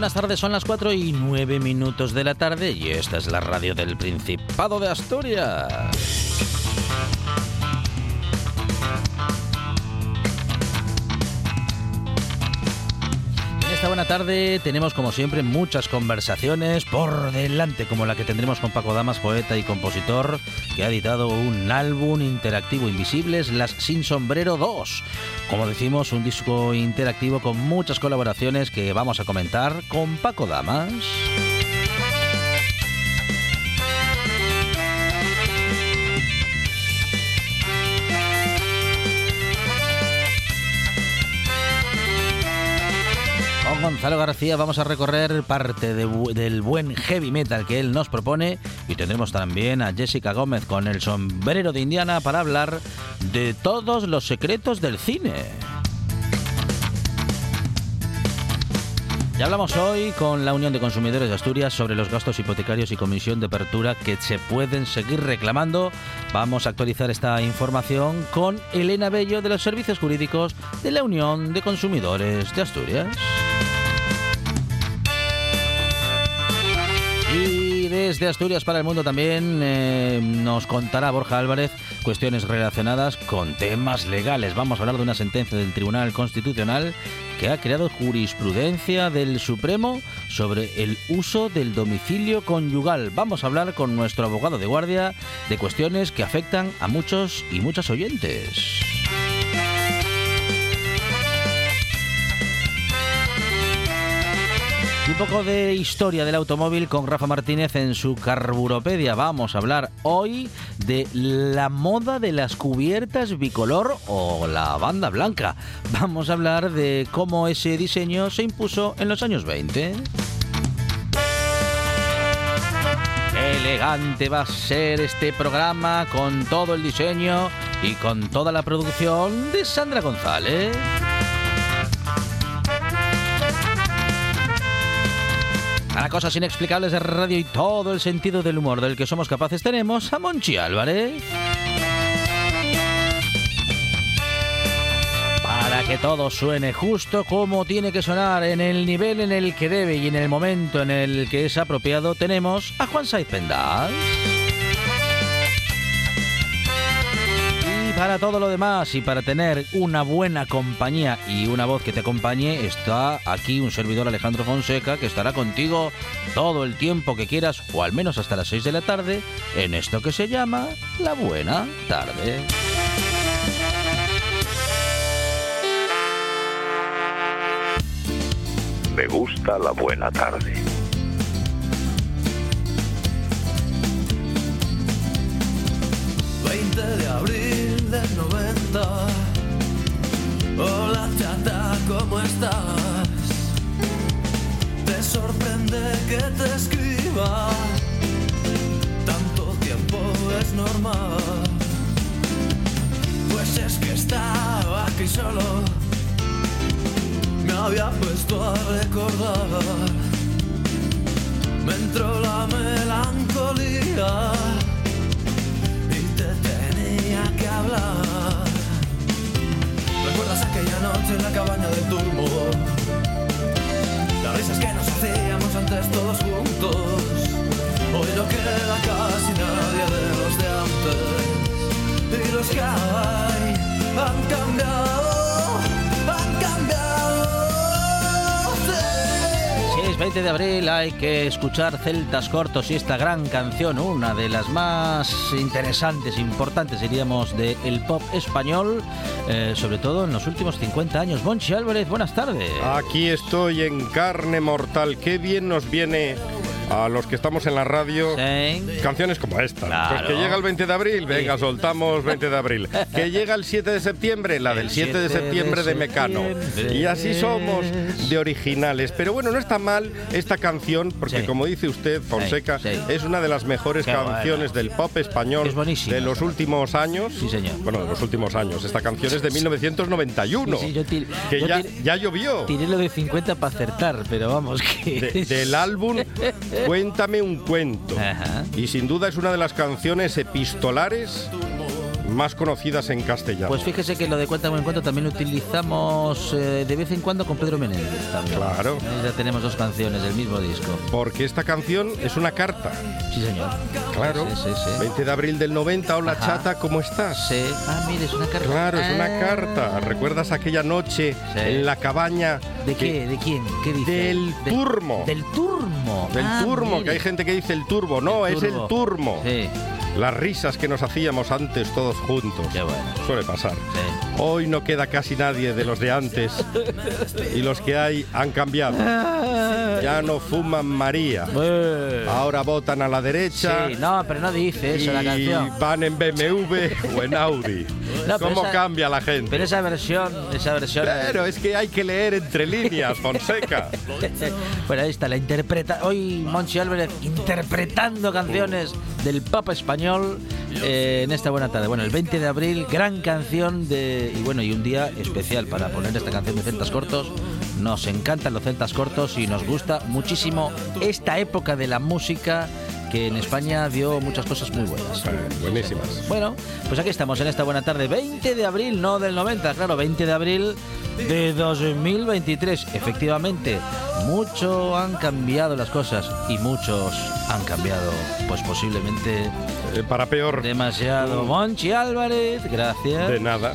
Buenas tardes. Son las 4 y 9 minutos de la tarde y esta es la radio del Principado de Asturias. Buena tarde tenemos como siempre muchas conversaciones por delante, como la que tendremos con Paco Damas, poeta y compositor, que ha editado un álbum interactivo Invisibles, Las Sin Sombrero 2. Como decimos, un disco interactivo con muchas colaboraciones que vamos a comentar con Paco Damas. Gonzalo García vamos a recorrer parte del buen heavy metal que él nos propone y tendremos también a Jessica Gómez con el sombrero de Indiana para hablar de todos los secretos del cine. Ya hablamos hoy con la Unión de Consumidores de Asturias sobre los gastos hipotecarios y comisión de apertura que se pueden seguir reclamando. Vamos a actualizar esta información con Elena Bello de los Servicios Jurídicos de la Unión de Consumidores de Asturias. Desde Asturias para el mundo también eh, nos contará Borja Álvarez cuestiones relacionadas con temas legales. Vamos a hablar de una sentencia del Tribunal Constitucional que ha creado jurisprudencia del Supremo sobre el uso del domicilio conyugal. Vamos a hablar con nuestro abogado de guardia de cuestiones que afectan a muchos y muchas oyentes. Poco de historia del automóvil con Rafa Martínez en su Carburopedia. Vamos a hablar hoy de la moda de las cubiertas bicolor o la banda blanca. Vamos a hablar de cómo ese diseño se impuso en los años 20. elegante va a ser este programa con todo el diseño y con toda la producción de Sandra González. Para cosas inexplicables de radio y todo el sentido del humor del que somos capaces tenemos a Monchi Álvarez. Para que todo suene justo como tiene que sonar, en el nivel en el que debe y en el momento en el que es apropiado, tenemos a Juan Saiz Pendas. Para todo lo demás y para tener una buena compañía y una voz que te acompañe, está aquí un servidor Alejandro Fonseca que estará contigo todo el tiempo que quieras o al menos hasta las 6 de la tarde en esto que se llama La Buena Tarde. Me gusta la buena tarde. 90. Hola chata, ¿cómo estás? Te sorprende que te escriba. Tanto tiempo es normal. Pues es que estaba aquí solo. Me había puesto a recordar. Me entró la melancolía que hablar. ¿Recuerdas aquella noche en la cabaña del turbo? Las risas que nos hacíamos antes todos juntos. Hoy no queda casi nadie de los de antes. Y los que hay han cambiado, 20 20 de abril hay que escuchar Celtas Cortos y esta gran canción, una de las más interesantes, importantes, diríamos, del pop español, eh, sobre todo en los últimos 50 años. Monchi Álvarez, buenas tardes. Aquí estoy en carne mortal. Qué bien nos viene a los que estamos en la radio Sí. canciones como esta. Claro. Pues que llega el 20 de abril, venga, soltamos 20 de abril. Que llega el 7 de septiembre, la del El 7 de 7 de septiembre de Mecano. Y así somos de originales. Pero bueno, no está mal esta canción, porque Sí. como dice usted, Fonseca, Sí, sí. es una de las mejores Qué canciones del pop español Es de los últimos años. Sí, señor. Bueno, de los últimos años. Esta canción es de 1991. Sí, sí, yo que yo ya, ya llovió. Tiré lo de 50 para acertar, pero vamos que... De- del álbum Cuéntame un cuento. Ajá. Y sin duda es una de las canciones epistolares más conocidas en castellano. Pues fíjese que lo de Cuéntame un cuento también lo utilizamos eh, de vez en cuando con Pedro Menéndez también. Claro. Ya tenemos dos canciones del mismo disco. Porque esta canción es una carta. Sí, señor. Claro. Sí, sí, sí. 20 de abril del 90. Hola Ajá. chata, ¿cómo estás? Sí. Ah, mire, es una carta. Claro, es una Ah. carta. ¿Recuerdas aquella noche en la cabaña? ¿De que- qué? ¿De quién? ¿Qué dice? Del turmo. Del turmo. Del Ah, turmo, mire. que hay gente que dice el turbo. No, El es el turmo. Sí, Las risas que nos hacíamos antes todos juntos. qué bueno. Suele pasar. Sí. Hoy no queda casi nadie de los de antes y los que hay han cambiado. Ya no fuman María. Ahora votan a la derecha Sí, no, pero no dice eso la y canción. van en BMW o en Audi. No, ¿Cómo esa- cambia la gente? Pero esa versión, esa versión. Pero es que hay que leer entre líneas, Fonseca. bueno, ahí está, la interpreta. Hoy Monchi Álvarez interpretando canciones del pop español eh, en esta buena tarde. Bueno, el 20 de abril, gran canción de. Y bueno, y un día especial para poner esta canción de Celtas Cortos. Nos encantan los Celtas Cortos y nos gusta muchísimo esta época de la música que en España dio muchas cosas muy buenas. Buenísimas. Bueno, pues aquí estamos en esta buena tarde, 20 de abril, no del 90, claro, 20 de abril de 2023. Efectivamente, mucho han cambiado las cosas y muchos han cambiado, pues posiblemente Eh, para peor, demasiado. Monchi Álvarez, gracias. de nada.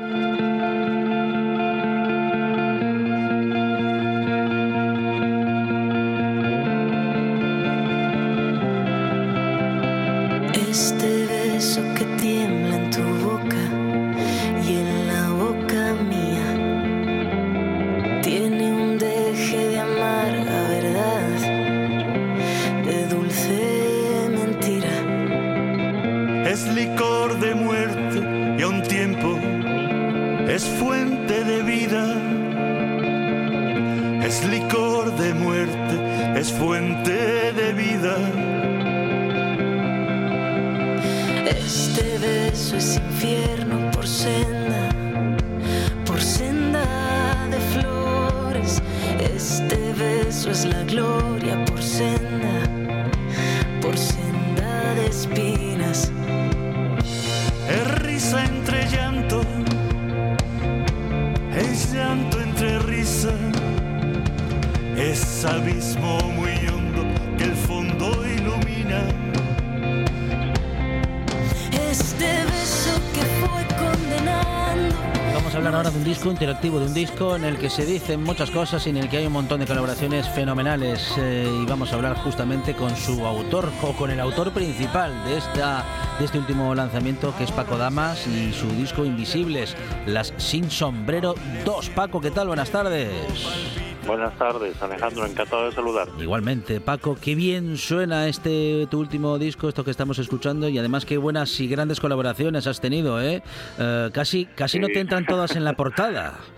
De un disco en el que se dicen muchas cosas y en el que hay un montón de colaboraciones fenomenales. eh, y vamos a hablar justamente con su autor o con el autor principal de, esta, de este último lanzamiento, que es Paco Damas y su disco Invisibles, Las Sin Sombrero 2. Paco, ¿qué tal? Buenas tardes. Buenas tardes, Alejandro, encantado de saludar. Igualmente, Paco, qué bien suena este tu último disco, esto que estamos escuchando, y además qué buenas y grandes colaboraciones has tenido, ¿eh? Eh, casi casi no te entran todas en la portada.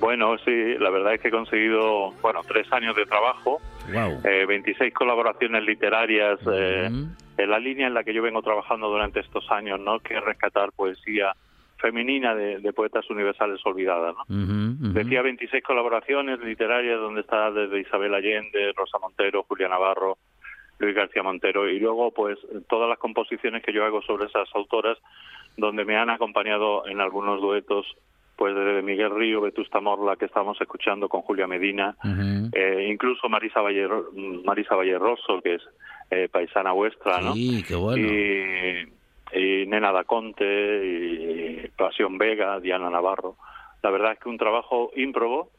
Bueno, sí, la verdad es que he conseguido, bueno, tres años de trabajo, Wow. eh, 26 colaboraciones literarias, eh, en la línea en la que yo vengo trabajando durante estos años, ¿no? Que es rescatar poesía femenina de, de poetas universales olvidadas, ¿no? Decía 26 colaboraciones literarias donde está desde Isabel Allende, Rosa Montero, Julia Navarro, Luis García Montero y luego pues todas las composiciones que yo hago sobre esas autoras donde me han acompañado en algunos duetos pues desde Miguel Río, Vetusta Morla que estamos escuchando con Julia Medina, eh, incluso Marisa Valle, Marisa Valle Rosso, que es eh, paisana vuestra, ¿no? Sí, qué bueno. Y, y Nena da Conte, y Pasión Vega, Diana Navarro. La verdad es que un trabajo ímprobo,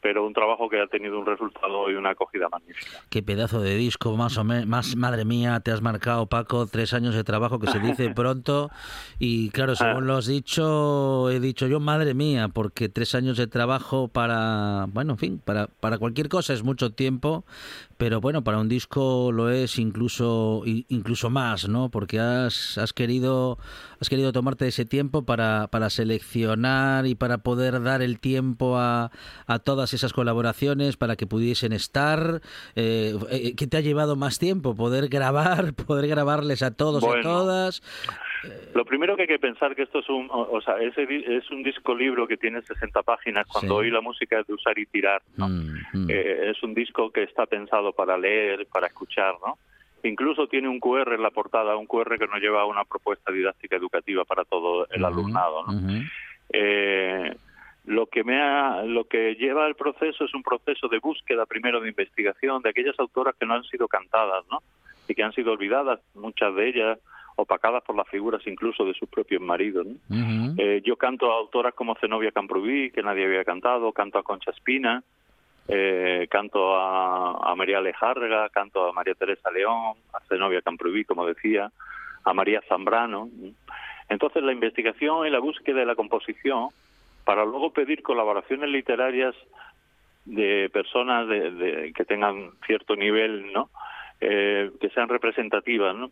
pero un trabajo que ha tenido un resultado y una acogida magnífica. Qué pedazo de disco, más o menos, más, madre mía, te has marcado, Paco, tres años de trabajo que se dice pronto. Y claro, según lo has dicho, he dicho yo, madre mía, porque tres años de trabajo para, bueno, en fin, para, para cualquier cosa es mucho tiempo, pero bueno, para un disco lo es incluso, incluso más, ¿no? Porque has, has querido, has querido tomarte ese tiempo para, para seleccionar y para poder dar el tiempo a, a todas esas colaboraciones para que pudiesen estar. Eh, eh, ¿Qué te ha llevado más tiempo? Poder grabar, poder grabarles a todos y a todas. Lo primero que hay que pensar que esto es un, o, sea, di- es un disco libro que tiene 60 páginas. Cuando Sí. hoy la música es de usar y tirar, ¿no? Mm, Eh, es un disco que está pensado para leer, para escuchar, ¿no? Incluso tiene un QR en la portada, un QR que nos lleva a una propuesta didáctica educativa para todo el alumnado, ¿no? Eh, lo que me ha, lo que lleva el proceso es un proceso de búsqueda primero de investigación de aquellas autoras que no han sido cantadas, ¿no? Y que han sido olvidadas, muchas de ellas opacadas por las figuras incluso de sus propios maridos. ¿no? Eh, yo canto a autoras como Zenobia Camprubí, que nadie había cantado, canto a Concha Espina, eh, canto a, a María Lejarga, canto a María Teresa León, a Zenobia Camprubí, como decía, a María Zambrano. Entonces la investigación y la búsqueda de la composición para luego pedir colaboraciones literarias de personas de, de- que tengan cierto nivel, ¿no? Eh, que sean representativas, ¿no?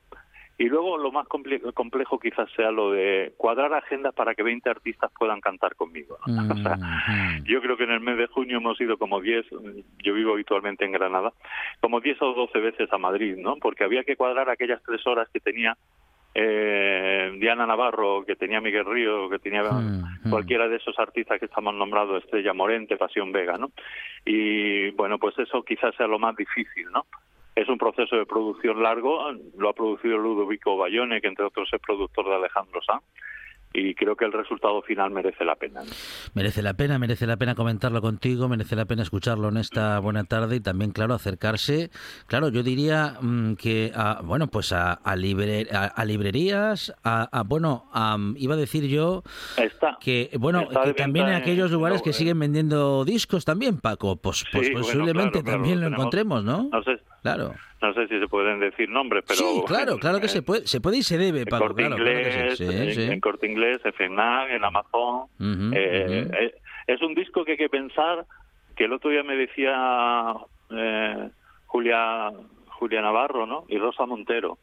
Y luego lo más comple- complejo quizás sea lo de cuadrar agendas para que 20 artistas puedan cantar conmigo. ¿no? O sea, yo creo que en el mes de junio hemos ido como 10, yo vivo habitualmente en Granada, como 10 o 12 veces a Madrid, ¿no? Porque había que cuadrar aquellas tres horas que tenía eh, Diana Navarro, que tenía Miguel Río, que tenía cualquiera de esos artistas que estamos nombrados, Estrella Morente, Pasión Vega, ¿no? Y bueno, pues eso quizás sea lo más difícil, ¿no? Es un proceso de producción largo, lo ha producido Ludovico Bayone, que entre otros es productor de Alejandro Sanz, y creo que el resultado final merece la pena. ¿no? Merece la pena, merece la pena comentarlo contigo, merece la pena escucharlo en esta buena tarde y también, claro, acercarse, claro, yo diría mm, que, a, bueno, pues a, a, libre- a- a librerías, a, a, bueno, iba a decir yo Está. que, bueno, Está que también en aquellos lugares que eh. siguen vendiendo discos también, Paco, pues, pues Sí, bueno, posiblemente claro, también lo tenemos- encontremos, ¿no? No sé, Claro. No sé si se pueden decir nombres, pero... sí, claro, claro que eh, se puede, se puede y se debe, en Paco, Corte claro, claro que Inglés, sí, sí, en, Corte Inglés, en FNAC, en Amazon. Eh, eh, es un disco que hay que pensar, que el otro día me decía eh, Julia, Julia Navarro, ¿no? Y Rosa Montero.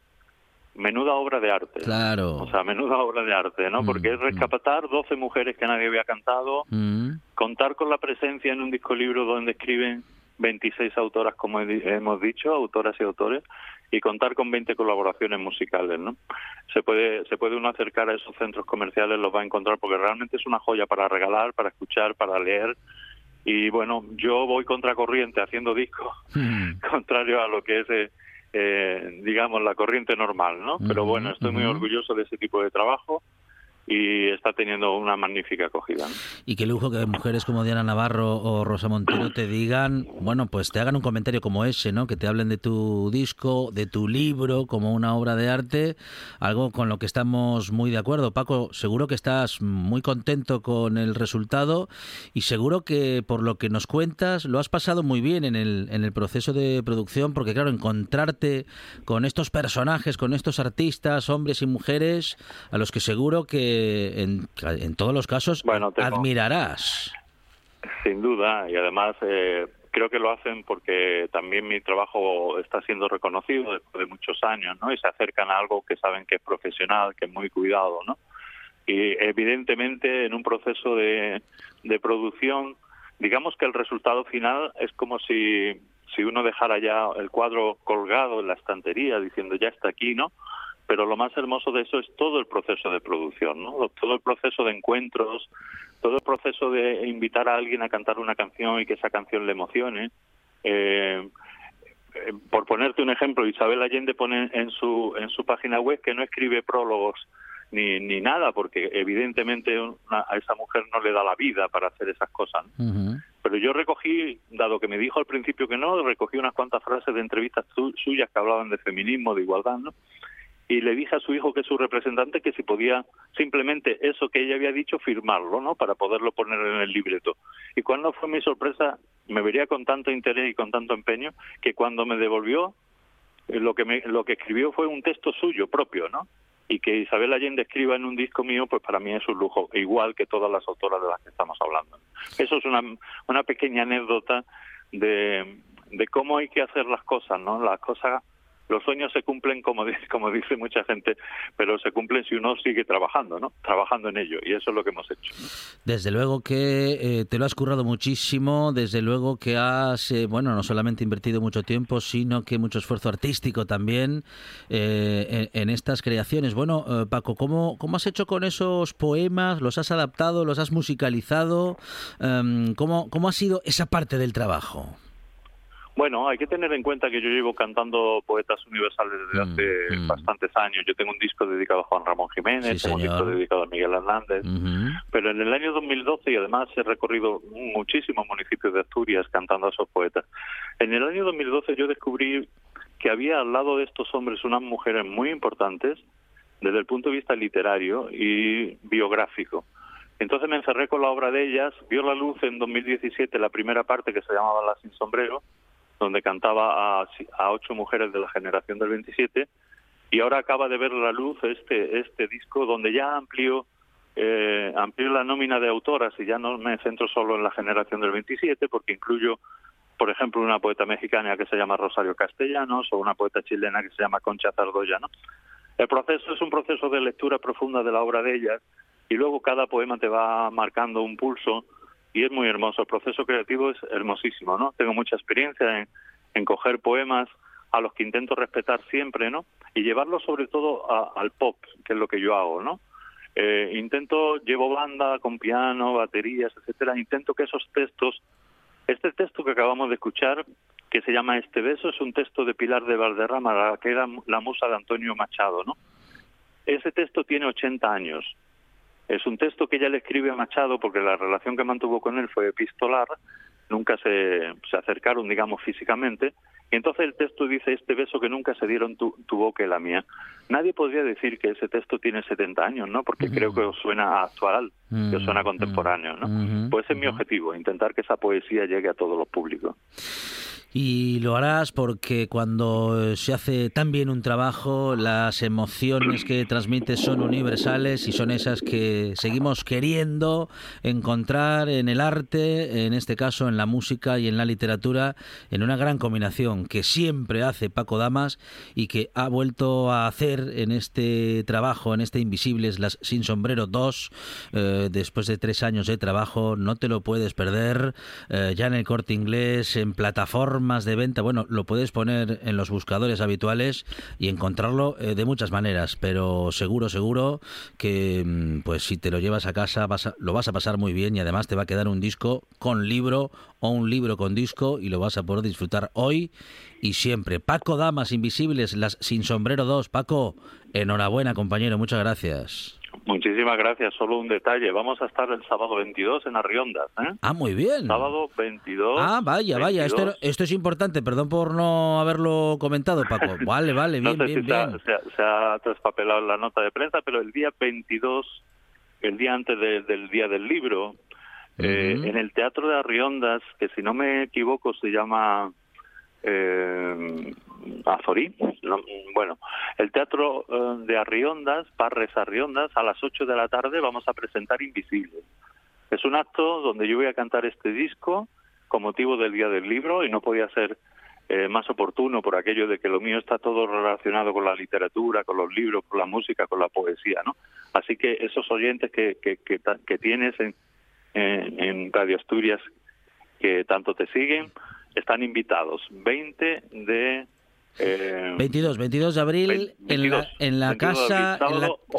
Menuda obra de arte. Claro. O sea, menuda obra de arte, ¿no? Porque es rescatar 12 mujeres que nadie había cantado, Mm. contar con la presencia en un disco libro donde escriben 26 autoras, como hemos dicho, autoras y autores, y contar con 20 colaboraciones musicales, ¿no? Se puede, se puede uno acercar a esos centros comerciales, los va a encontrar, porque realmente es una joya para regalar, para escuchar, para leer. Y bueno, yo voy contracorriente haciendo discos, contrario a lo que es, eh, eh, digamos, la corriente normal, ¿no? Pero bueno, estoy muy orgulloso de ese tipo de trabajo y está teniendo una magnífica acogida. Y qué lujo que mujeres como Diana Navarro o Rosa Montero te digan, bueno, pues te hagan un comentario como ese, ¿no? Que te hablen de tu disco, de tu libro, como una obra de arte, algo con lo que estamos muy de acuerdo. Paco, seguro que estás muy contento con el resultado y seguro que por lo que nos cuentas lo has pasado muy bien en el, en el proceso de producción, porque claro, encontrarte con estos personajes, con estos artistas, hombres y mujeres, a los que seguro que en, en todos los casos Bueno, tengo- admirarás. Sin duda, y además eh, creo que lo hacen porque también mi trabajo está siendo reconocido después de muchos años, ¿no? Y se acercan a algo que saben que es profesional, que es muy cuidado, ¿no? Y evidentemente en un proceso de, de producción, digamos que el resultado final es como si, si uno dejara ya el cuadro colgado en la estantería diciendo ya está aquí, ¿no? Pero lo más hermoso de eso es todo el proceso de producción, ¿no? Todo el proceso de encuentros, todo el proceso de invitar a alguien a cantar una canción y que esa canción le emocione. Eh, eh, por ponerte un ejemplo, Isabel Allende pone en su en su página web que no escribe prólogos ni, ni nada, porque evidentemente a esa mujer no le da la vida para hacer esas cosas. Pero yo recogí, dado que me dijo al principio que no, recogí unas cuantas frases de entrevistas suyas que hablaban de feminismo, de igualdad, ¿no? Y le dije a su hijo que es su representante que si podía simplemente eso que ella había dicho firmarlo, ¿no? Para poderlo poner en el libreto. Y cuando fue mi sorpresa, me vería con tanto interés y con tanto empeño que cuando me devolvió eh, lo que me, lo que escribió fue un texto suyo propio, ¿no? Y que Isabel Allende escriba en un disco mío, pues para mí es un lujo, igual que todas las autoras de las que estamos hablando. Eso es una, una pequeña anécdota de, de cómo hay que hacer las cosas, ¿no? Las cosas los sueños se cumplen como dice, mucha gente, pero se cumplen si uno sigue trabajando, ¿no? Trabajando en ello y eso es lo que hemos hecho. Desde luego que eh, te lo has currado muchísimo, desde luego que has, eh, bueno, no solamente invertido mucho tiempo, sino que mucho esfuerzo artístico también eh, en, estas creaciones. Bueno, Paco, ¿cómo, ¿cómo has hecho con esos poemas? ¿Los has adaptado? ¿Los has musicalizado? Em, ¿cómo, ¿Cómo ha sido esa parte del trabajo? Bueno, hay que tener en cuenta que yo llevo cantando poetas universales desde mm, hace mm. bastantes años. Yo tengo un disco dedicado a Juan Ramón Jiménez, tengo un disco dedicado a Miguel Hernández, pero en el año 2012 y además he recorrido muchísimos municipios de Asturias cantando a esos poetas. En el año 2012 yo descubrí que había al lado de estos hombres unas mujeres muy importantes desde el punto de vista literario y biográfico. Entonces me encerré con la obra de ellas, vio la luz en 2017 la primera parte que se llamaba La sin sombrero, donde cantaba a, a ocho mujeres de la generación del 27 y ahora acaba de ver la luz este este disco donde ya amplió eh, la nómina de autoras y ya no me centro solo en la generación del 27 porque incluyo por ejemplo una poeta mexicana que se llama Rosario Castellanos o una poeta chilena que se llama Concha Zardoya ¿no? el proceso es un proceso de lectura profunda de la obra de ellas y luego cada poema te va marcando un pulso y es muy hermoso. El proceso creativo es hermosísimo, ¿no? Tengo mucha experiencia en, en coger poemas a los que intento respetar siempre, ¿no? Y llevarlos sobre todo al pop, que es lo que yo hago, ¿no? Eh, intento, llevo banda con piano, baterías, etcétera, intento que esos textos, este texto que acabamos de escuchar, que se llama Este beso, es un texto de Pilar de Valderrama, que era la musa de Antonio Machado, ¿no? Ese texto tiene 80 años es un texto que ella le escribe a Machado porque la relación que mantuvo con él fue epistolar, nunca se, se acercaron, digamos, físicamente, y entonces el texto dice este beso que nunca se dieron tu, tu boca y la mía. Nadie podría decir que ese texto tiene 70 años, ¿no? Porque creo que os suena actual, que os suena contemporáneo, ¿no? Pues ese es mi objetivo, intentar que esa poesía llegue a todos los públicos. Y lo harás porque cuando se hace tan bien un trabajo, las emociones que transmites son universales y son esas que seguimos queriendo encontrar en el arte, en este caso en la música y en la literatura, en una gran combinación que siempre hace Paco Damas y que ha vuelto a hacer en este trabajo, en este Invisibles, las Sin Sombrero 2, eh, después de tres años de trabajo. No te lo puedes perder, eh, ya en el corte inglés, en plataforma más de venta, bueno, lo puedes poner en los buscadores habituales y encontrarlo eh, de muchas maneras, pero seguro, seguro que mm, pues si te lo llevas a casa vas lo vas a pasar muy bien y además te va a quedar un disco con libro o un libro con disco y lo vas a poder disfrutar hoy y siempre. Paco Damas Invisibles, las Sin Sombrero 2. Paco, enhorabuena compañero, muchas gracias. Muchísimas gracias. Solo un detalle. Vamos a estar el sábado 22 en Arriondas. ¿eh? Ah, muy bien. Sábado 22. Ah, vaya, vaya. Esto, esto es importante. Perdón por no haberlo comentado, Paco. Vale, vale, bien, no sé bien, si bien. Se, ha, se, ha, traspapelado la nota de prensa, pero el día 22, el día antes de, del día del libro, uh -huh. eh, en el Teatro de Arriondas, que si no me equivoco se llama eh, Azorí. bueno, el Teatro eh, de Arriondas, Parres Arriondas, a las 8 de la tarde vamos a presentar Invisibles. Es un acto donde yo voy a cantar este disco con motivo del Día del Libro y no podía ser eh, más oportuno por aquello de que lo mío está todo relacionado con la literatura, con los libros, con la música, con la poesía, ¿no? Así que esos oyentes que, que, que, tienes en, en, Radio Asturias que tanto te siguen están invitados. 20 de 22, 22 de abril en la, en la casa.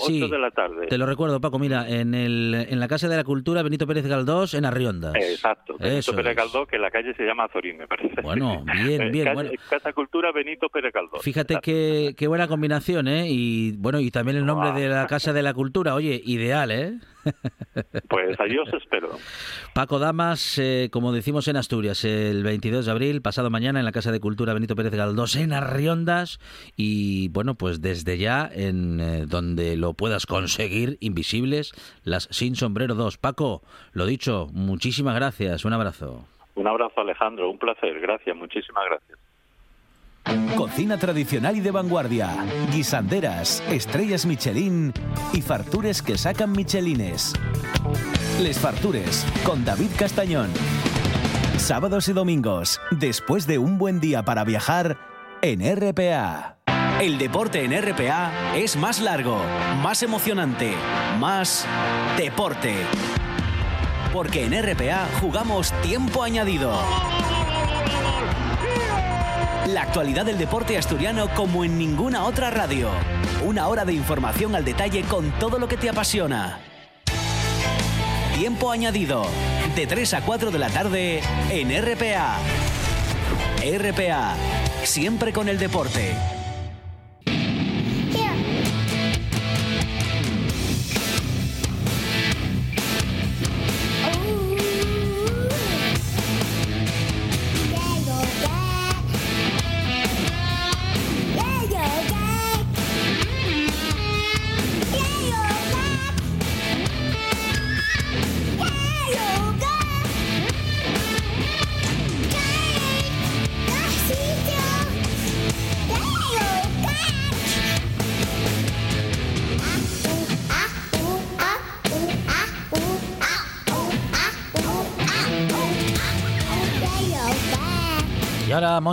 sí, de la tarde. Te lo recuerdo, Paco. Mira, en, el, en la Casa de la Cultura Benito Pérez Galdós, en Arriondas. exacto. Benito Pérez Galdós, que la calle se llama Azorín, me parece. Bueno, bien, bien. Casa, bueno. Casa Cultura Benito Pérez Galdós. Fíjate qué, qué buena combinación, ¿eh? Y bueno, y también el nombre de la Casa de la Cultura. Oye, ideal, ¿eh? Pues allí os espero. Paco Damas, eh, como decimos en Asturias, el 22 de abril, pasado mañana, en la Casa de Cultura Benito Pérez Galdós, en Arriondas. Y bueno, pues desde ya, en eh, donde lo puedas conseguir, Invisibles, las Sin Sombrero 2. Paco, lo dicho, muchísimas gracias. Un abrazo. Un abrazo, Alejandro. Un placer. Gracias. Muchísimas gracias. Cocina tradicional y de vanguardia, guisanderas, estrellas Michelin y fartures que sacan Michelines. Les Fartures con David Castañón. Sábados y domingos, después de un buen día para viajar en RPA. El deporte en RPA es más largo, más emocionante, más deporte. Porque en RPA jugamos tiempo añadido. La actualidad del deporte asturiano como en ninguna otra radio. Una hora de información al detalle con todo lo que te apasiona. Tiempo añadido. De 3 a 4 de la tarde en RPA. RPA. Siempre con el deporte.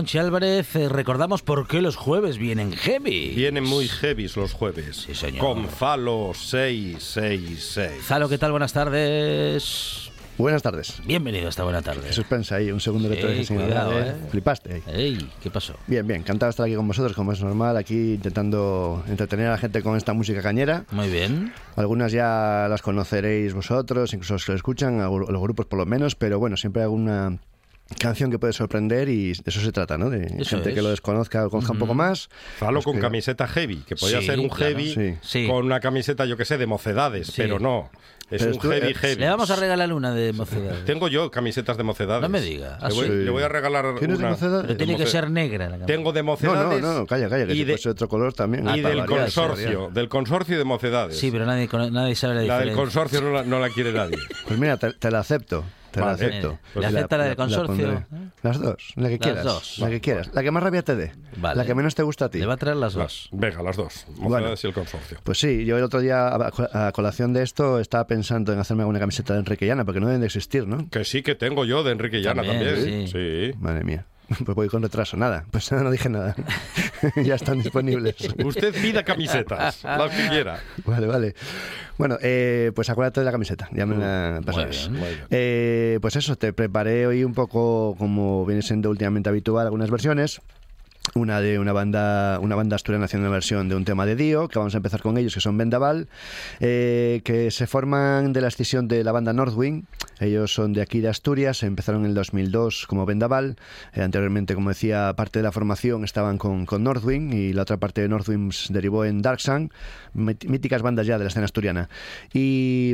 Monchi Álvarez, eh, recordamos por qué los jueves vienen heavy. Vienen muy heavy los jueves. Sí, señor. Con Zalo 666. Zalo, ¿qué tal? Buenas tardes. Buenas tardes. Bienvenido esta buena tarde. Suspensa ahí, un segundo que te sin cuidado, ¿eh? Flipaste. Ey, ¿qué pasó? Bien, bien, encantado de estar aquí con vosotros, como es normal, aquí intentando entretener a la gente con esta música cañera. Muy bien. Algunas ya las conoceréis vosotros, incluso los que lo escuchan, los grupos por lo menos, pero bueno, siempre hay alguna canción que puede sorprender y de eso se trata, ¿no? De gente que lo desconozca, conozca un poco más. Falo con camiseta heavy, que podía ser un heavy con una camiseta, yo que sé, de mocedades, pero no. Es un heavy, eh, heavy. Le vamos a regalar una de mocedades. Tengo yo camisetas de mocedades. No me diga. le, voy, le, voy, a regalar ¿Tienes una. de mocedades? Pero tiene que ser negra la Tengo de mocedades. No, no, no, calla, calla, que y si de, fuese otro color también. Y del consorcio, del consorcio de mocedades. Sí, pero nadie, nadie sabe la diferencia. La del consorcio no la, no la quiere nadie. Pues mira, te, te la acepto. Te la acepto. ¿Le acepta la, del consorcio? las dos, la que quieras. Dos. La que quieras. La que más rabia te dé. La que menos te gusta a ti. Le va a traer las dos. venga, las dos. Bueno, y el consorcio. Pues sí, yo el otro día, a, colación de esto, estaba pensando en hacerme alguna camiseta de Enrique Llana, porque no deben de existir, ¿no? Que sí, que tengo yo de Enrique Llana también. sí. Madre mía. Pues voy con retraso, nada. Pues no dije nada. ya están disponibles. Usted pida camisetas, las que quiera. Vale, vale. Bueno, eh, pues acuérdate de la camiseta, ya me la pasas. Eh, pues eso, te preparé hoy un poco, como viene siendo últimamente habitual, algunas versiones una de una banda una banda asturiana haciendo una versión de un tema de Dio que vamos a empezar con ellos que son Vendaval eh, que se forman de la escisión de la banda Northwind ellos son de aquí de Asturias empezaron en el 2002 como Vendaval. Eh, anteriormente como decía parte de la formación estaban con, con Northwind y la otra parte de Northwind derivó en Dark Sun míticas bandas ya de la escena asturiana. Y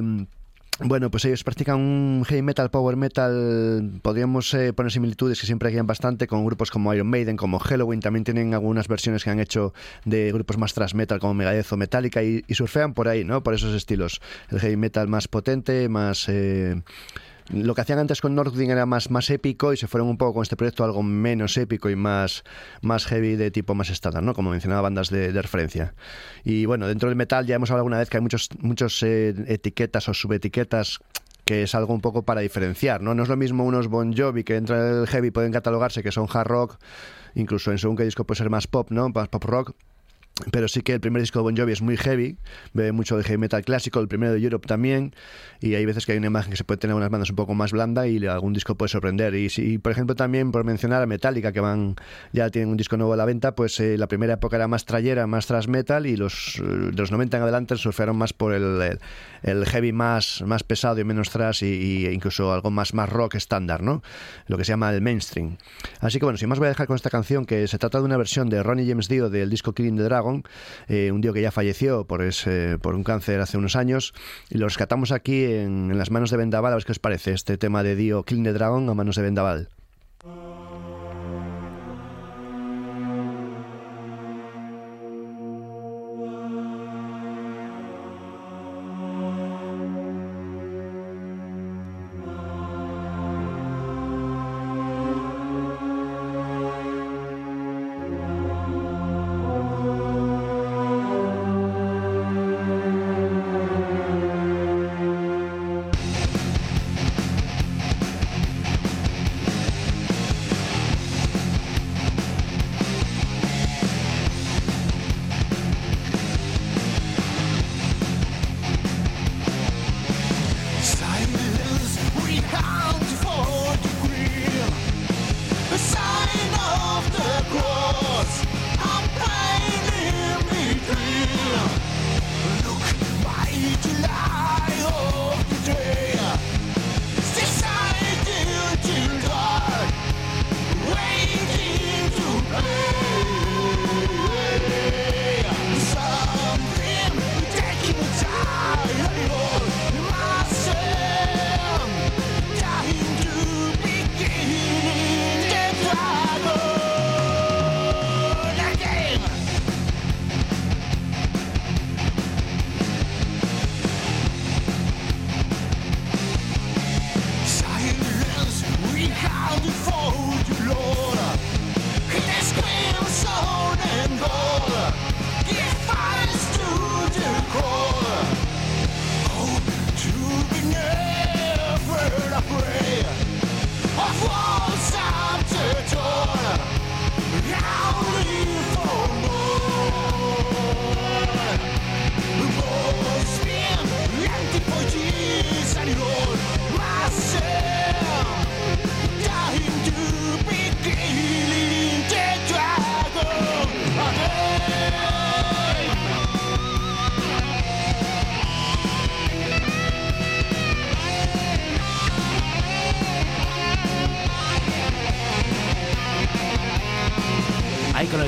bueno, pues ellos practican un heavy metal, power metal. Podríamos eh, poner similitudes que siempre hay bastante con grupos como Iron Maiden, como Halloween. También tienen algunas versiones que han hecho de grupos más thrash metal como Megadeth o Metallica y, surfean por ahí, ¿no? Por esos estilos. El heavy metal más potente, más. Eh, lo que hacían antes con Northwind era más, más épico y se fueron un poco con este proyecto algo menos épico y más, más heavy de tipo más estándar, ¿no? Como mencionaba, bandas de, referencia. Y bueno, dentro del metal ya hemos hablado alguna vez que hay muchos, muchos eh, etiquetas o subetiquetas que es algo un poco para diferenciar, ¿no? No es lo mismo unos Bon Jovi que entra en el heavy pueden catalogarse que son hard rock, incluso en según qué disco puede ser más pop, ¿no? Más pop rock pero sí que el primer disco de Bon Jovi es muy heavy, bebe mucho de heavy metal clásico, el primero de Europe también, y hay veces que hay una imagen que se puede tener unas bandas un poco más blanda y algún disco puede sorprender. Y, si, por ejemplo, también por mencionar a Metallica, que van ya tienen un disco nuevo a la venta, pues eh, la primera época era más trayera, más thrash metal, y los, de los 90 en adelante surfearon más por el, el, heavy más, más pesado y menos thrash, y, incluso algo más, más rock estándar, ¿no? Lo que se llama el mainstream. Así que bueno, sin más voy a dejar con esta canción, que se trata de una versión de Ronnie James Dio del disco Killing the Dragon eh, un tío que ya falleció por, ese, por un cáncer hace unos años, y lo rescatamos aquí en, las manos de Vendaval, a ver qué os parece este tema de Dio the Dragon a manos de Vendaval.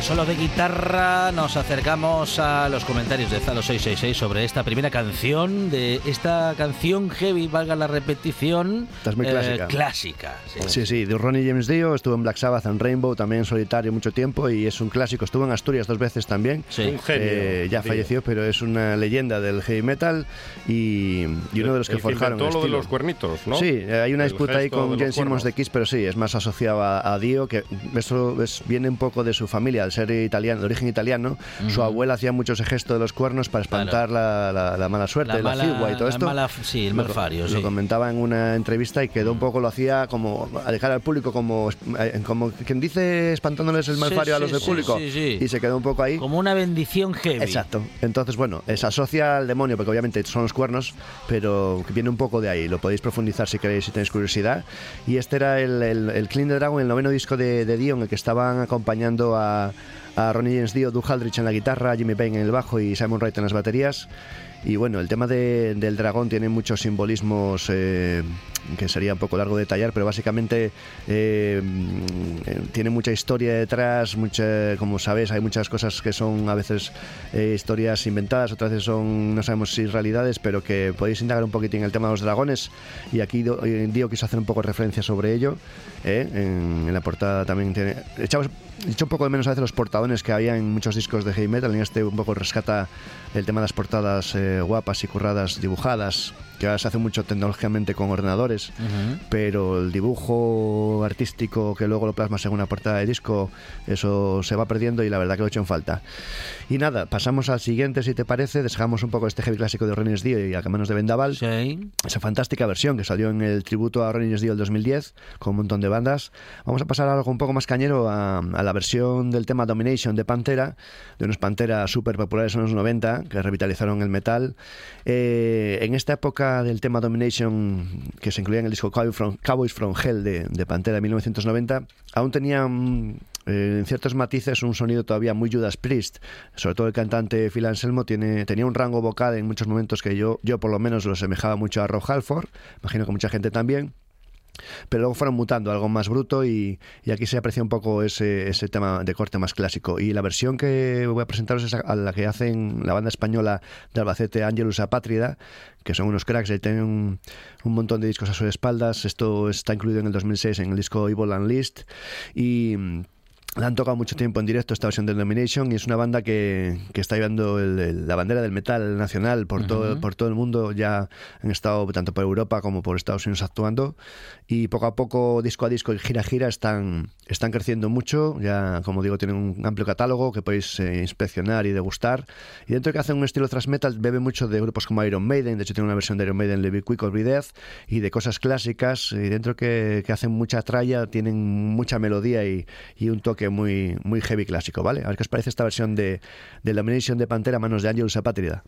Solo de guitarra nos acercamos a los comentarios de Zalo 666 sobre esta primera canción, de esta canción heavy, valga la repetición. Esta es muy eh, clásica. Sí. sí. de Ronnie James Dio, estuvo en Black Sabbath en Rainbow, también en solitario mucho tiempo y es un clásico. Estuvo en Asturias dos veces también. Sí. Un genio. Eh, ya falleció, pero es una leyenda del heavy metal y, uno de los que forjaron. Todo lo de los cuernitos, ¿no? Sí, eh, hay una disputa ahí con Jen Simmons de Kiss, pero sí, es más asociado a, Dio, que eso viene un poco de su familia, ser italiano, de origen italiano, su abuela hacía muchos gestos de los cuernos para espantar la, mala suerte, la, cigua y todo esto. sí, el malfario. Lo, comentaba en una entrevista y quedó un poco, lo hacía como a dejar al público como, eh, como quien dice espantándoles el malfario a los del público. y se quedó un poco ahí. Como una bendición heavy. Exacto. Entonces, bueno, se asocia al demonio, porque obviamente son los cuernos, pero viene un poco de ahí. Lo podéis profundizar si queréis, si tenéis curiosidad. Y este era el, el, Clean the Dragon, el noveno disco de, de Dio, en el que estaban acompañando a a Ronnie James Dio, Doug Aldrich en la guitarra, Jimmy Payne en el bajo y Simon Wright en las baterías. Y bueno, el tema del dragón tiene muchos simbolismos eh, que sería un poco largo de detallar, pero básicamente eh, tiene mucha historia detrás, mucha, como sabes, hay muchas cosas que son a veces eh, historias inventadas, otras veces son, no sabemos si realidades, pero que podéis indagar un poquitín el tema de los dragones. Y aquí Dio quiso hacer un poco de referencia sobre ello. En, la portada también. Echamos, echo un poco de menos a veces los portadones que había en muchos discos de heavy metal, en este un poco rescata el tema de las portadas guapas y curradas, dibujadas que ahora se hace mucho tecnológicamente con ordenadores, pero el dibujo artístico que luego lo plasmas en una portada de disco, eso se va perdiendo y la verdad que lo he hecho en falta. Y nada, pasamos al siguiente, si te parece, dejamos un poco este heavy clásico de Ronnie Dio y a manos de Vendaval. Esa fantástica versión que salió en el tributo a Ronnie Dio el 2010, con un montón de bandas. Vamos a pasar a algo un poco más cañero, a, la versión del tema Domination de Pantera, de unos Pantera súper populares en los 90, que revitalizaron el metal. Eh, en esta época del tema Domination, que se incluía en el disco Cowboys from, Hell de, de Pantera de 1990, aún tenían eh, en ciertos matices un sonido todavía muy Judas Priest. Sobre todo el cantante Phil Anselmo tiene, tenía un rango vocal en muchos momentos que yo, yo por lo menos lo semejaba mucho a Rob Halford, imagino que mucha gente también pero luego fueron mutando algo más bruto y, aquí se aprecia un poco ese, ese, tema de corte más clásico. Y la versión que voy a presentaros es a la que hacen la banda española de Albacete, Angelus Apátrida, que son unos cracks y tienen un, un, montón de discos a sus espaldas. Esto está incluido en el 2006 en el disco Evil Unleashed y la han tocado mucho tiempo en directo esta versión de Domination y es una banda que, que está llevando la bandera del metal nacional por, todo, por todo el mundo. Ya han estado tanto por Europa como por Estados Unidos actuando y poco a poco, disco a disco y gira a gira, están, están creciendo mucho. Ya, como digo, tienen un amplio catálogo que podéis eh, inspeccionar y degustar. Y dentro de que hacen un estilo thrash metal, bebe mucho de grupos como Iron Maiden. De hecho, tiene una versión de Iron Maiden, Levi Quick or Be Death, y de cosas clásicas. Y dentro que, que hacen mucha tralla, tienen mucha melodía y, y un toque muy, muy heavy clásico, ¿vale? A ver qué os parece esta versión de, de Domination de Pantera a manos de Angelus Apátrida.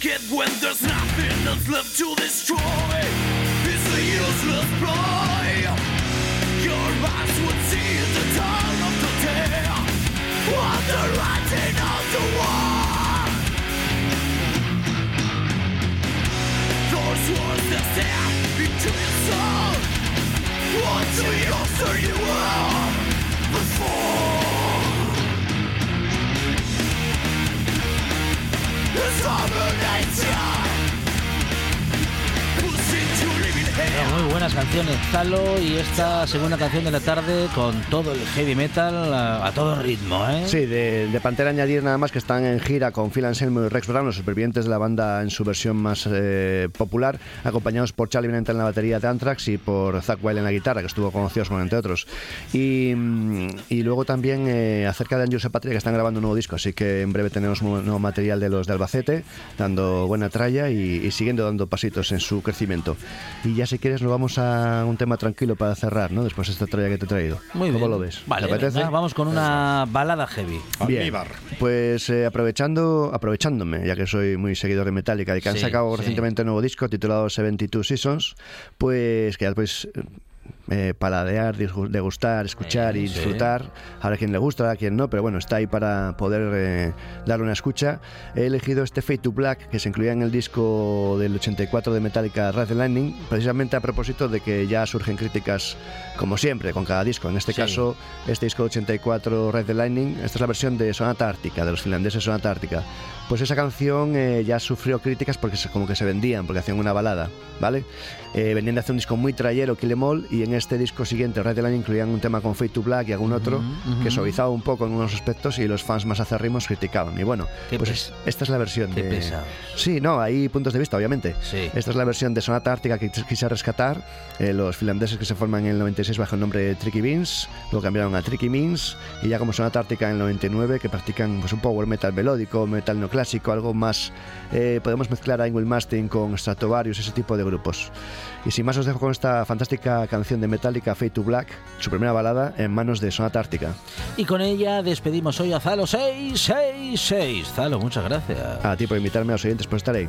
get when there's nothing else left to destroy? It's a useless ploy. Your eyes would see the dawn of the day, or the writing of the war. Those words that stand between soul. What do you offer you were before? Domination y esta segunda canción de la tarde con todo el heavy metal a, todo ritmo, ¿eh? Sí, de, Pantera añadir nada más que están en gira con Phil Anselmo y Rex Brown, los supervivientes de la banda en su versión más eh, popular, acompañados por Charlie Benenta en la batería de Anthrax y por Zach Wilde en la guitarra, que estuvo conocido entre otros. Y, y luego también eh, acerca de Angels Patria, que están grabando un nuevo disco, así que en breve tenemos un nuevo material de los de Albacete, dando buena tralla y, y siguiendo dando pasitos en su crecimiento. Y ya si quieres nos vamos a un tema tranquilo para cerrar, ¿no? Después de esta tralla que te he traído. Muy ¿Cómo lo ves? Vale, vamos con una balada heavy. Bien. Pues eh, aprovechando, aprovechándome, ya que soy muy seguidor de Metallica y que han sacado recientemente un nuevo disco titulado 72 Seasons, pues que ya pues eh, paladear, degustar, escuchar y disfrutar. a quien le gusta, a quien no, pero bueno, está ahí para poder eh, darle una escucha. He elegido este Fade to Black que se incluía en el disco del 84 de Metallica Red Lightning, precisamente a propósito de que ya surgen críticas como siempre con cada disco. En este caso, este disco del 84 Red Lightning, esta es la versión de Sonata Ártica, de los finlandeses Sonata Ártica. Pues esa canción eh, ya sufrió críticas porque como que se vendían, porque hacían una balada, ¿vale? Eh, venían de hacer un disco muy trayero, Kilemol, y en este disco siguiente, Red Line, incluían un tema con Fade to Black y algún otro que suavizaba un poco en unos aspectos y los fans más acérrimos criticaban. Y bueno, pues esta es la versión de... Sí, no, hay puntos de vista, obviamente. Esta es la versión de Sonata Ártica que quise rescatar. Eh, los finlandeses que se forman en el 96 bajo el nombre de Tricky Beans, luego cambiaron a Tricky Beans, y ya como Sonata Ártica en el 99, que practican pues, un power metal melódico, metal no clásico, algo más... Eh, podemos mezclar a Ingrid Mastin con Stratovarius, ese tipo de grupos. Y sin más os dejo con esta fantástica canción de Metallica, Fade to Black, su primera balada en manos de Sonata Ártica. Y con ella despedimos hoy a Zalo 666. Zalo, muchas gracias. A ti por invitarme a los oyentes por estar ahí.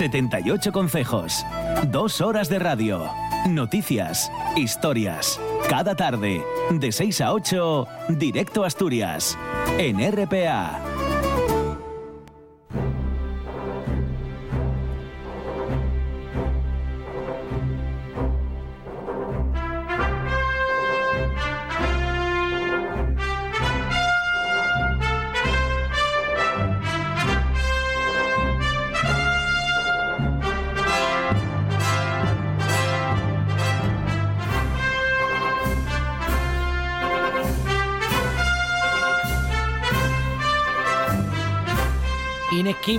...78 consejos... ...dos horas de radio... ...noticias... ...historias... ...cada tarde... ...de 6 a 8... ...directo a Asturias... ...en RPA...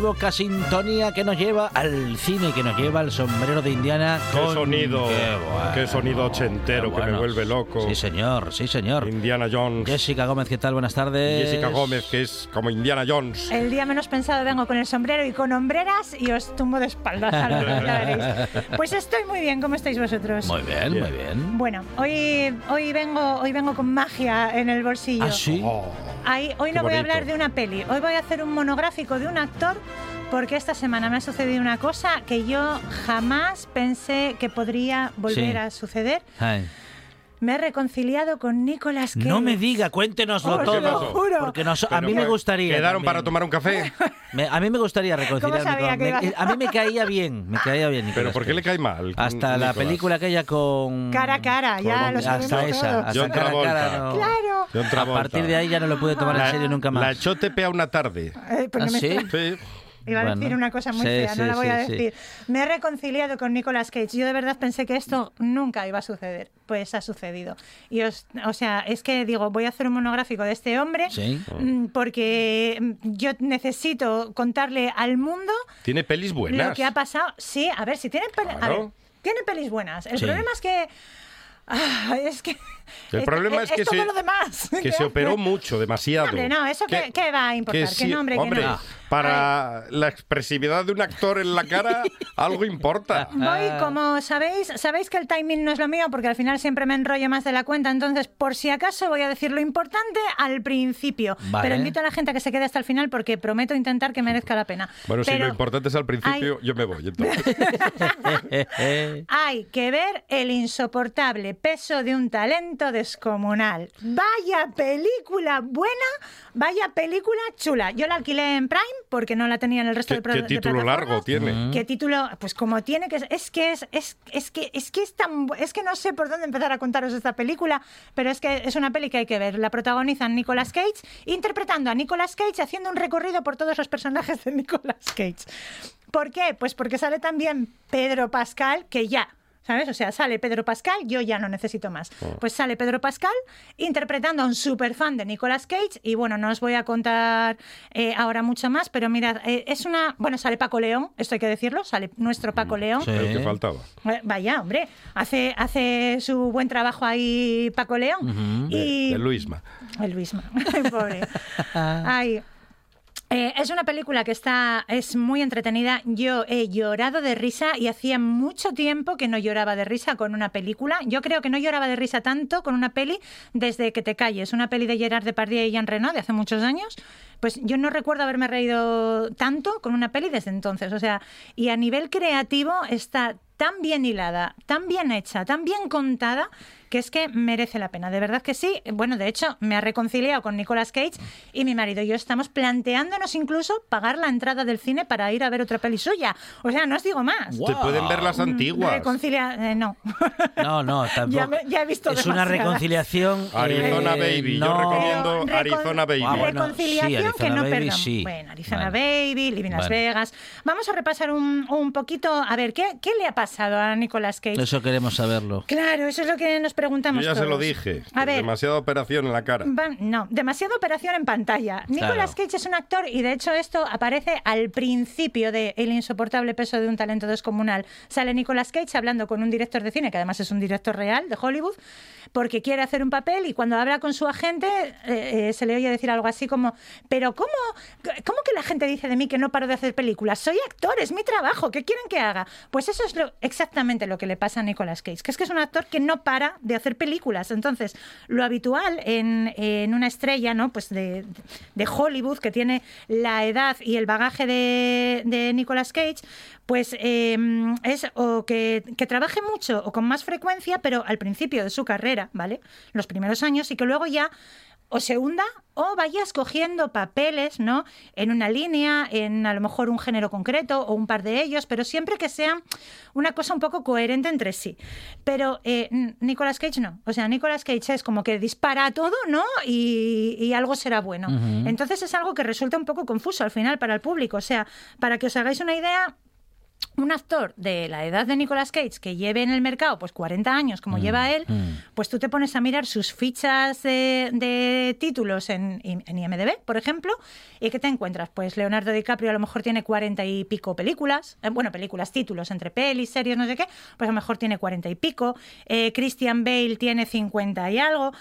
Inequívoca sintonía que nos lleva al cine, que nos lleva al sombrero de Indiana. Qué con- sonido, Qué qué, bueno, sonido ochentero qué que me bueno. vuelve loco. Sí, señor, sí, señor. Indiana Jones. Jessica Gómez, ¿qué tal? Buenas tardes. Jessica Gómez, que es como Indiana Jones. El día menos pensado vengo con el sombrero y con hombreras y os tumbo de espaldas. a lo- ya veréis. Pues estoy muy bien, ¿cómo estáis vosotros? Muy bien, muy bien. Bueno, hoy, hoy, vengo, hoy vengo con magia en el bolsillo. ¿Ah, sí? Ahí, hoy no voy a hablar de una peli, hoy voy a hacer un monográfico de un actor porque esta semana me ha sucedido una cosa que yo jamás pensé que podría volver Sí. a suceder. Ay. Me he reconciliado con Nicolas Cage. No me diga, cuéntenoslo Os todo. lo juro. Porque nos- a mí me gustaría. ¿Quedaron también. para tomar un café? Me- a mí me gustaría reconciliarme con. me- a mí me caía bien, me caía bien. ¿Pero por qué le cae mal? Hasta la película aquella con. Cara a cara, ya lo sabemos Hasta esa, hasta John cara a cara. Travolta. no. Claro. John A Travolta. partir de ahí ya no lo pude tomar en La- serio nunca más. La echó tepe a una tarde. Eh, ¿Ah, me sí? Sí. Iba a Bueno. decir una cosa muy Sí, fea, no sí, la voy sí, a sí. decir. Me he reconciliado con Nicolas Cage. Yo de verdad pensé que esto nunca iba a suceder. Pues ha sucedido. Y os, o sea, es que digo, voy a hacer un monográfico de este hombre Sí. mm, porque mm, yo necesito contarle al mundo Tiene pelis buenas. lo que ha pasado. Sí, a ver, si tiene, a Claro. ver, tiene pelis buenas. El Sí. problema es que... ah, es que... El problema es, que, todo se, lo demás. que se operó mucho, demasiado. Hombre, no, eso que, que va a importar. Que, no, hombre, que no. Para la expresividad de un actor en la cara, algo importa. Voy, como sabéis, sabéis que el timing no es lo mío porque al final siempre me enrollo más de la cuenta, entonces por si acaso voy a decir lo importante al principio. Vale. Pero invito a la gente a que se quede hasta el final porque prometo intentar que merezca la pena. Bueno, si lo importante es al principio, yo me voy. Entonces. Hay que ver el insoportable peso de un talento descomunal. Vaya película buena, vaya película chula. Yo la alquilé en Prime porque no la tenía en el resto ¿Qué, de qué título largo tiene? ¿Qué título? Pues como tiene que ser- es que es, es, es que es que es tan es que no sé por dónde empezar a contaros esta película, pero es que es una peli que hay que ver. La protagonizan Nicolas Cage interpretando a Nicolas Cage haciendo un recorrido por todos los personajes de Nicolas Cage. ¿Por qué? Pues porque sale también Pedro Pascal, que ya ¿Sabes? O sea, sale Pedro Pascal, yo ya no necesito más. Pues sale Pedro Pascal interpretando a un super fan de Nicolas Cage y bueno, no os voy a contar eh, ahora mucho más, pero mirad, eh, es una... Bueno, sale Paco León, esto hay que decirlo, sale nuestro Paco León. El que faltaba. Eh, Vaya, hombre, hace, hace su buen trabajo ahí Paco León. Y de Luisma. el Luisma, pobre. Ay. Eh, es una película que está es muy entretenida. Yo he llorado de risa y hacía mucho tiempo que no lloraba de risa con una película. Yo creo que no lloraba de risa tanto con una peli desde que te calles, una peli de Gerard Depardieu y Jean Reno de hace muchos años. Pues yo no recuerdo haberme reído tanto con una peli desde entonces. O sea, y a nivel creativo está tan bien hilada, tan bien hecha, tan bien contada, que es que merece la pena. De verdad que sí. Bueno, de hecho, me ha reconciliado con Nicolas Cage y mi marido y yo estamos planteándonos incluso pagar la entrada del cine para ir a ver otra peli suya. O sea, no os digo más. Se pueden ver las antiguas. Reconcilia... eh, no. No, no, tampoco. Ya, me- ya he visto es una reconciliación. Arizona eh, Baby. Yo no- recomiendo Recon- Arizona Baby. Ah, bueno, Reconciliación sí, que no Baby, perdón. sí. Bueno, Arizona Vale. Baby, Living Las Vale. Vegas. Vamos a repasar un, un poquito. A ver, ¿qué, ¿qué le ha pasado a Nicolas Cage? Eso queremos saberlo. Claro, eso es lo que nos Yo preguntamos. ya se lo dije. A ver, Demasiada operación en la cara. Va- no, demasiada operación en pantalla. Nicolas Cage es un actor y de hecho esto aparece al principio de El insoportable peso de un talento descomunal. Sale Nicolas Cage hablando con un director de cine, que además es un director real de Hollywood, porque quiere hacer un papel y cuando habla con su agente eh, eh, se le oye decir algo así como, pero ¿cómo, ¿cómo que la gente dice de mí que no paro de hacer películas? Soy actor, es mi trabajo, ¿qué quieren que haga? Pues eso es lo- exactamente lo que le pasa a Nicolas Cage, que es que es un actor que no para de hacer películas. Entonces, lo habitual en, una estrella ¿no? pues de, de Hollywood que tiene la edad y el bagaje de, de Nicolas Cage, pues eh, es o que, que trabaje mucho o con más frecuencia, pero al principio de su carrera, ¿vale? Los primeros años y que luego ya o se hunda o vaya escogiendo papeles, ¿no? En una línea, en a lo mejor un género concreto o un par de ellos, pero siempre que sean una cosa un poco coherente entre sí. Pero eh, Nicolas Cage no. O sea, Nicolas Cage es como que dispara todo, ¿no? Y, y algo será bueno. Entonces es algo que resulta un poco confuso al final para el público. O sea, para que os hagáis una idea, un actor de la edad de Nicolas Cage que lleve en el mercado pues 40 años como lleva él, pues tú te pones a mirar sus fichas de, de títulos en, en IMDB, por ejemplo, y ¿qué te encuentras? Pues Leonardo DiCaprio a lo mejor tiene 40 y pico películas, eh, bueno, películas, títulos, entre pelis, series, no sé qué, pues a lo mejor tiene 40 y pico, eh, Christian Bale tiene 50 y algo,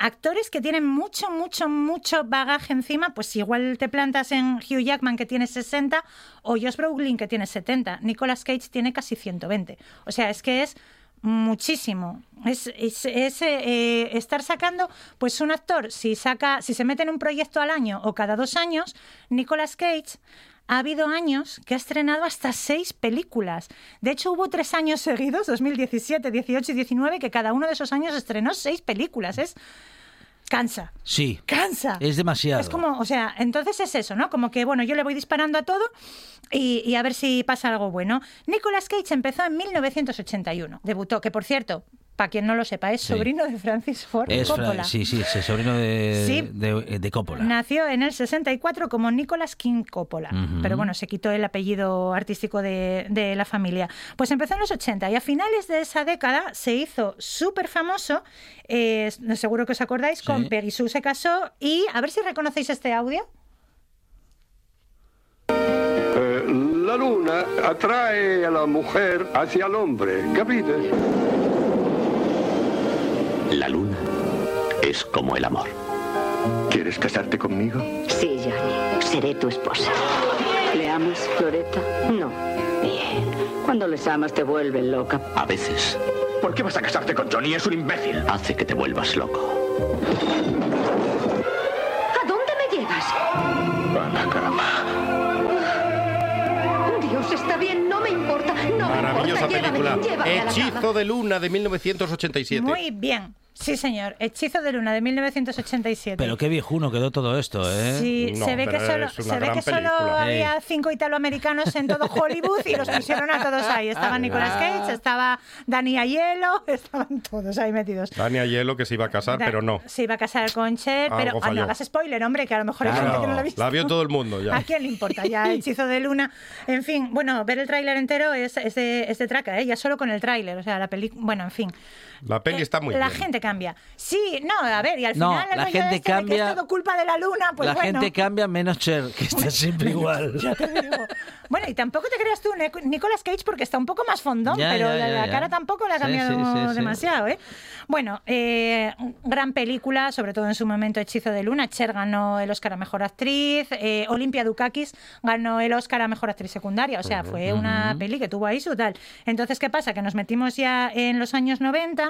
actores que tienen mucho, mucho, mucho bagaje encima, pues igual te plantas en Hugh Jackman que tiene 60 o Josh Brolin que tiene 70. Nicolas Cage tiene casi 120. O sea, es que es muchísimo. Es, es- es, eh, estar sacando, pues un actor, si saca, si se mete en un proyecto al año o cada dos años, Nicolas Cage ha habido años que ha estrenado hasta seis películas. De hecho, hubo tres años seguidos, 2017, 18 y 19, que cada uno de esos años estrenó seis películas. Es cansa. Sí. Cansa. Es demasiado. Es como, o sea, entonces es eso, ¿no? Como que, bueno, yo le voy disparando a todo y, y a ver si pasa algo bueno. Nicolas Cage empezó en 1981. Debutó, que por cierto, para quien no lo sepa, es Sí. sobrino de Francis Ford Es, Fra- Coppola. sí, sí, es el sobrino de, Sí. de, de Coppola. Nació en el 64 como Nicolas King Coppola, pero bueno, se quitó el apellido artístico de, de la familia. Pues empezó en los 80 y a finales de esa década se hizo súper famoso, eh, seguro que os acordáis, con Peggy Sue se casó y a ver si reconocéis este audio. Eh, la luna atrae a la mujer hacia el hombre, ¿capite? La luna es como el amor. ¿Quieres casarte conmigo? Sí, Johnny. Seré tu esposa. ¿Le amas, Floreta? No. Bien. Cuando les amas te vuelven loca. A veces. ¿Por qué vas a casarte con Johnny? Es un imbécil. Hace que te vuelvas loco. ¿A dónde me llevas? A la cama. Dios, está bien, no me importa. No me Maravillosa importa. Llévame, película. llévame a la Hechizo de Luna de 1987. Muy bien. Sí, señor. Hechizo de Luna de 1987. Pero qué viejuno quedó todo esto, ¿eh? Sí, se ve que solo, se ve que solo había cinco italoamericanos en todo Hollywood y los pusieron a todos ahí. Estaba Nicolas Cage, estaba Dani Aiello, estaban todos ahí metidos. Dani Aiello que se iba a casar, Da- pero no. Se iba a casar con Cher, Algo pero ah, no hagas spoiler, hombre, que a lo mejor hay gente que no lo ha visto. la vio todo el mundo ya. ¿A quién le importa? Ya, hechizo de luna. En fin, bueno, ver el tráiler entero es, es, de, es de traca, ¿eh? ya solo con el tráiler. O sea, la película. Bueno, en fin. La peli está muy la bien. gente cambia. Sí, no, a ver, y al No, final el la gente este de que cambia- es todo culpa de la luna, pues la bueno. gente cambia menos Cher, que está siempre igual. Ya te digo. Bueno, y tampoco te creas tú, Nic- Nicolas Cage, porque está un poco más fondón, Ya, pero ya, la, ya, la ya. cara tampoco la ha cambiado sí, sí, sí. demasiado, ¿eh? Bueno, eh, gran película, sobre todo en su momento Hechizo de Luna. Cher ganó el Oscar a Mejor Actriz, eh, Olimpia Dukakis ganó el Oscar a Mejor Actriz Secundaria, o sea, fue una peli que tuvo ahí su tal. Entonces, ¿qué pasa? Que nos metimos ya en los años 90,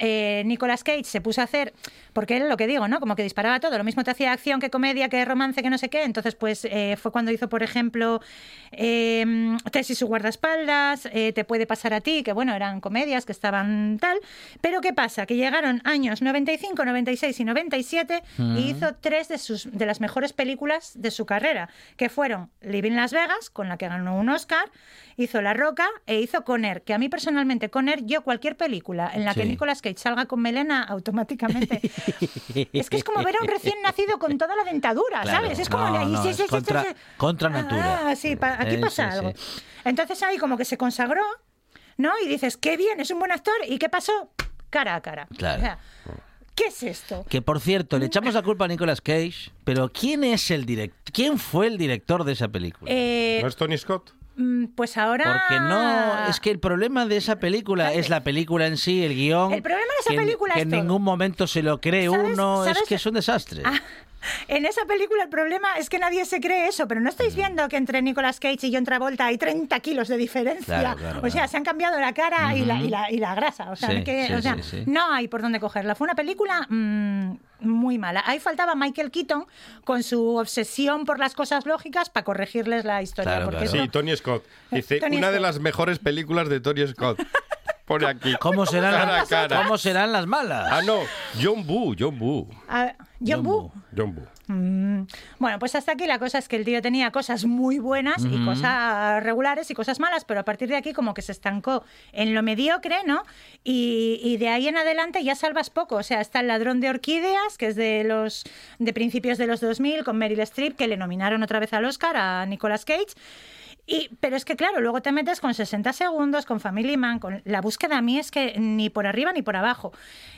eh, Nicolas Cage se puso a hacer, porque él lo que digo, ¿no? Como que disparaba todo, lo mismo te hacía acción que comedia, que romance, que no sé qué. Entonces, pues eh, fue cuando hizo, por ejemplo, eh, Tess y su guardaespaldas, eh, Te puede pasar a ti, que bueno, eran comedias que estaban tal. Pero ¿qué pasa? Que llegaron años 95, 96 y 97 Mm. y hizo tres de, sus, de las mejores películas de su carrera, que fueron Living Las Vegas, con la que ganó un Oscar, hizo La Roca e hizo Conner, que a mí personalmente Conner, yo cualquier película en la que. Nicolas Cage salga con melena, automáticamente es que es como ver a un recién nacido con toda la dentadura, Claro. ¿sabes? Es como... No, no, sí, es sí, contra, sí. contra natura. Ah, sí, pa- aquí Eh, pasa sí, algo. sí. Entonces ahí como que se consagró, ¿no? Y dices, qué bien, es un buen actor. ¿Y qué pasó? Cara a cara. Claro. O sea, ¿Qué es esto? Que por cierto, le echamos la culpa a Nicolas Cage, pero ¿quién es el director? ¿Quién fue el director de esa película? Eh, ¿No es Tony Scott? Mm, pues ahora... Porque no, es que el problema de esa película es la película en sí, el guion. El problema de esa que, película que es en todo. ningún momento se lo cree ¿Sabes- uno, es que es un desastre. Ah, en esa película el problema es que nadie se cree eso, pero no Mm. estáis viendo que entre Nicolas Cage y John Travolta hay 30 kilos de diferencia. Claro, claro, o sea, se han cambiado la cara y, la, y, la, y la grasa. O sea, Sí, que- sí, o sea, sí, sí. no hay por dónde cogerla. Fue una película mm, muy mala. Ahí faltaba Michael Keaton con su obsesión por las cosas lógicas para corregirles la historia. porque Sí, esto- Tony Scott. Dice, Tony una de las mejores películas de Tony Scott. Pone aquí. ¿Cómo serán, Cara a las, cara. ¿Cómo serán las malas? Ah, no. John Boo, John Boo. Ah, John Woo. John Boo. Mm, Bueno, pues hasta aquí la cosa es que el tío tenía cosas muy buenas y cosas regulares y cosas malas, pero a partir de aquí como que se estancó en lo mediocre, ¿no? Y, y de ahí en adelante ya salvas poco. O sea, está El ladrón de orquídeas, que es de los de principios de los 2000 con Meryl Streep, que le nominaron otra vez al Oscar a Nicolas Cage. Y, pero es que claro, luego te metes con 60 segundos, con Family Man, con la búsqueda a mí es que ni por arriba ni por abajo.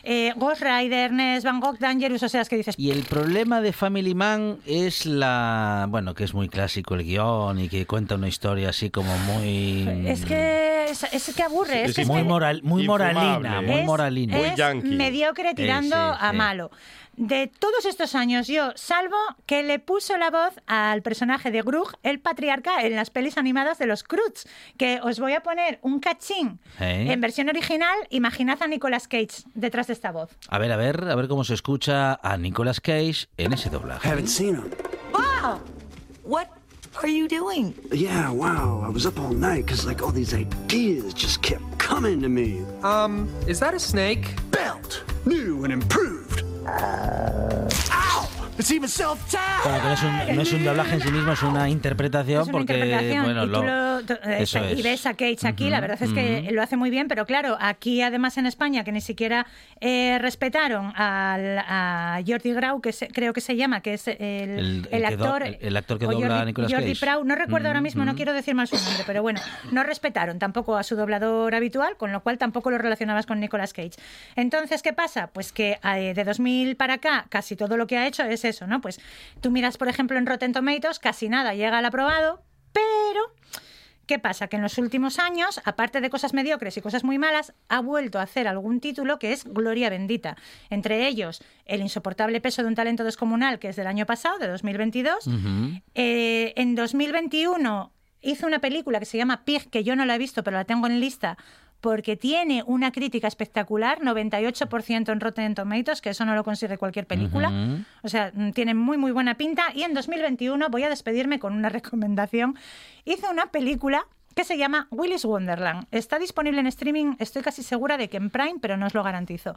Eh, Ghost Rider, Ness, Van Gogh, Dangerous, o sea, es que dices, Y el problema de Family Man es la. Bueno, que es muy clásico el guion y que cuenta una historia así como muy. Es que es, es que aburre. Es, que es muy, que moral, muy moralina, muy es- moralina. es mediocre tirando Sí, sí, a malo. De todos estos años, yo, salvo que le puso la voz al personaje de Grug, el patriarca, en las pelis animadas de los Cruz, que os voy a poner un cachín ¿Eh? en versión original. Imaginad a Nicolas Cage detrás de esta voz. A ver, a ver, a ver cómo se escucha a Nicolas Cage en ese doblaje. Haven't seen him. Wow! What are you doing? Yeah, wow. I was up all night because, like, all these ideas just kept coming to me. Um, is that a snake? Belt! New and improved. Uh... Bueno, que no es, un, no es un doblaje en sí mismo, es una interpretación Es una porque. interpretación Bueno, y, tú lo- eh, eso y es. ves a Cage aquí, la verdad es que lo hace muy bien, pero claro, aquí además en España que ni siquiera eh, respetaron al, a Jordi Grau, que se- creo que se llama, que es el, El- el el que do- actor... el- el actor que dobla Jordi, a Nicolas Jordi Cage. Prau, no recuerdo ahora mismo, no quiero decir mal su nombre, pero bueno, no respetaron tampoco a su doblador habitual, con lo cual tampoco lo relacionabas con Nicolas Cage. Entonces, ¿qué pasa? Pues que eh, de 2000 para acá casi todo lo que ha hecho es eso, ¿no? Pues tú miras, por ejemplo, en Rotten Tomatoes, casi nada llega al aprobado, pero ¿Qué pasa? Que en los últimos años, aparte de cosas mediocres y cosas muy malas, ha vuelto a hacer algún título que es Gloria Bendita. Entre ellos, El insoportable peso de un talento descomunal, que es del año pasado, de 2022. Eh, en 2021 hizo una película que se llama Pig, que yo no la he visto, pero la tengo en lista, porque tiene una crítica espectacular, 98% en Rotten Tomatoes, que eso no lo consigue cualquier película. O sea, mm, tiene muy, muy buena pinta. Y en 2021 voy a despedirme con una recomendación. Hizo una película que se llama Willy's Wonderland. Está disponible en streaming, estoy casi segura de que en Prime, pero no os lo garantizo.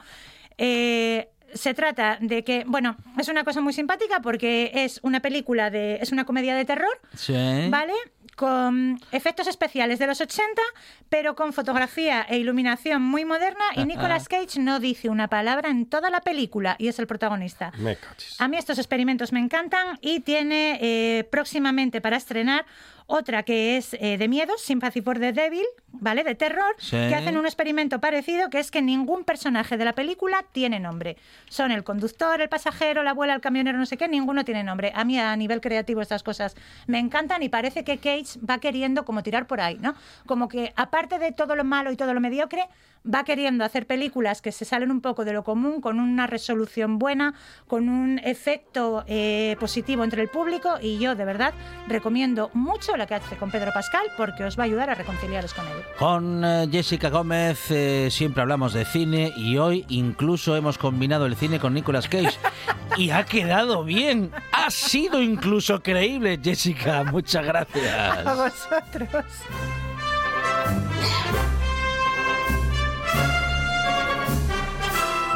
Eh, se trata de que, bueno, es una cosa muy simpática porque es una película de, es una comedia de terror, Sí. ¿vale? Con efectos especiales de los 80, pero con fotografía e iluminación muy moderna y Nicolas Cage no dice una palabra en toda la película y es el protagonista. Me cachis. A mí estos experimentos me encantan y tiene eh, próximamente para estrenar otra que es eh, de miedo, Sympathy for the Devil, ¿vale? De terror, Sí. que hacen un experimento parecido, que es que ningún personaje de la película tiene nombre. Son el conductor, el pasajero, la abuela, el camionero, no sé qué, ninguno tiene nombre. A mí a nivel creativo estas cosas me encantan y parece que Cage va queriendo como tirar por ahí, ¿no? Como que aparte de todo lo malo y todo lo mediocre, va queriendo hacer películas que se salen un poco de lo común, con una resolución buena, con un efecto eh, positivo entre el público y yo de verdad recomiendo mucho la que hace con Pedro Pascal porque os va a ayudar a reconciliaros con él. Con eh, Jessica Gómez eh, siempre hablamos de cine y hoy incluso hemos combinado el cine con Nicolas Cage y ha quedado bien. Ha sido incluso creíble, Jessica. Muchas A gracias. vosotros.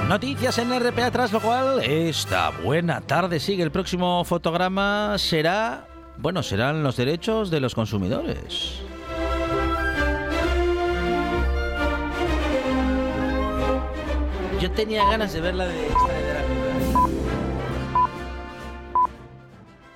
Noticias en RPA, tras lo cual esta buena tarde sigue. El próximo fotograma será, bueno, serán los derechos de los consumidores. Yo tenía ganas de ver la de esta.